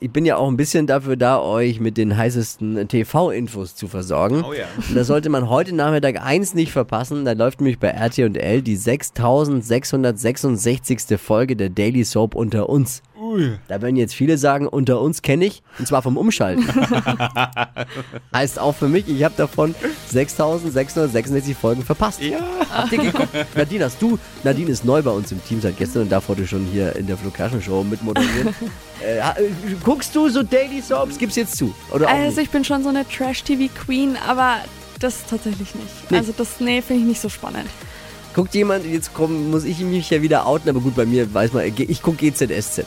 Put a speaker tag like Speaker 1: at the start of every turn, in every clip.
Speaker 1: Ich bin ja auch ein bisschen dafür da, euch mit den heißesten TV-Infos zu versorgen.
Speaker 2: Oh ja.
Speaker 1: Und da sollte man heute Nachmittag eins nicht verpassen. Da läuft nämlich bei RTL die 6666. Folge der Daily Soap unter uns. Da werden jetzt viele sagen, unter uns kenne ich, und zwar vom Umschalten. heißt auch für mich, ich habe davon 6666 Folgen verpasst.
Speaker 2: Ja.
Speaker 1: Habt ihr geguckt? Nadine, hast du? Nadine ist neu bei uns im Team seit gestern und darf heute schon hier in der Flo Kerschner Show mitmoderieren. äh, äh, guckst du so Daily Soaps? Gib's jetzt zu. Oder auch
Speaker 3: Also
Speaker 1: nicht?
Speaker 3: ich bin schon so eine Trash-TV-Queen, aber das tatsächlich nicht.
Speaker 1: Nee.
Speaker 3: Also das, nee, finde ich nicht so spannend.
Speaker 1: Guckt jemand, jetzt komm, muss ich mich ja wieder outen, aber gut, bei mir weiß man, ich gucke GZSZ.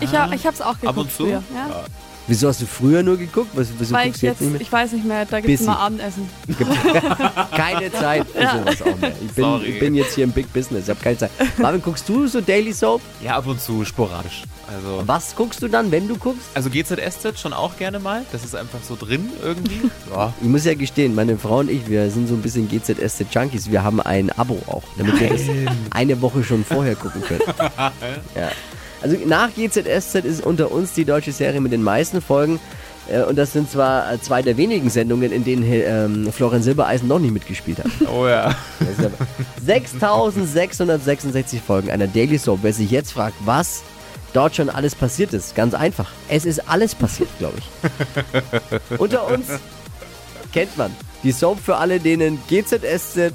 Speaker 3: Ich, hab, ich hab's auch geguckt
Speaker 2: Ab und zu?
Speaker 3: früher. Ja?
Speaker 1: Wieso hast du früher nur geguckt? Was, wieso
Speaker 3: Weil
Speaker 1: guckst
Speaker 3: ich
Speaker 1: du jetzt
Speaker 3: jetzt,
Speaker 1: nicht mehr?
Speaker 3: ich weiß nicht mehr, da gibt's
Speaker 1: Busy.
Speaker 3: immer Abendessen.
Speaker 1: Keine Zeit für
Speaker 3: Ja.
Speaker 1: sowas auch mehr. Ich bin,
Speaker 2: Sorry.
Speaker 1: ich bin jetzt hier im Big Business, ich habe keine Zeit. Marvin, guckst du so Daily Soap?
Speaker 2: Ja, ab und zu sporadisch. Also,
Speaker 1: Was guckst du dann, wenn du guckst?
Speaker 2: also GZSZ schon auch gerne mal. Das ist einfach so drin irgendwie. Ja.
Speaker 1: Ich muss ja gestehen, meine Frau und ich, wir sind so ein bisschen GZSZ-Junkies. Wir haben ein Abo auch, damit wir das eine Woche schon vorher gucken können. ja. Also nach GZSZ ist unter uns die deutsche Serie mit den meisten Folgen. Äh, Und das sind zwar äh, zwei der wenigen Sendungen, in denen ähm, Florian Silbereisen noch nicht mitgespielt hat.
Speaker 2: Oh ja.
Speaker 1: Das ist aber 6666 Folgen einer Daily Soap. Wer sich jetzt fragt, was dort schon alles passiert ist, ganz einfach. Es ist alles passiert, glaube ich. Unter uns kennt man die Soap für alle, denen GZSZ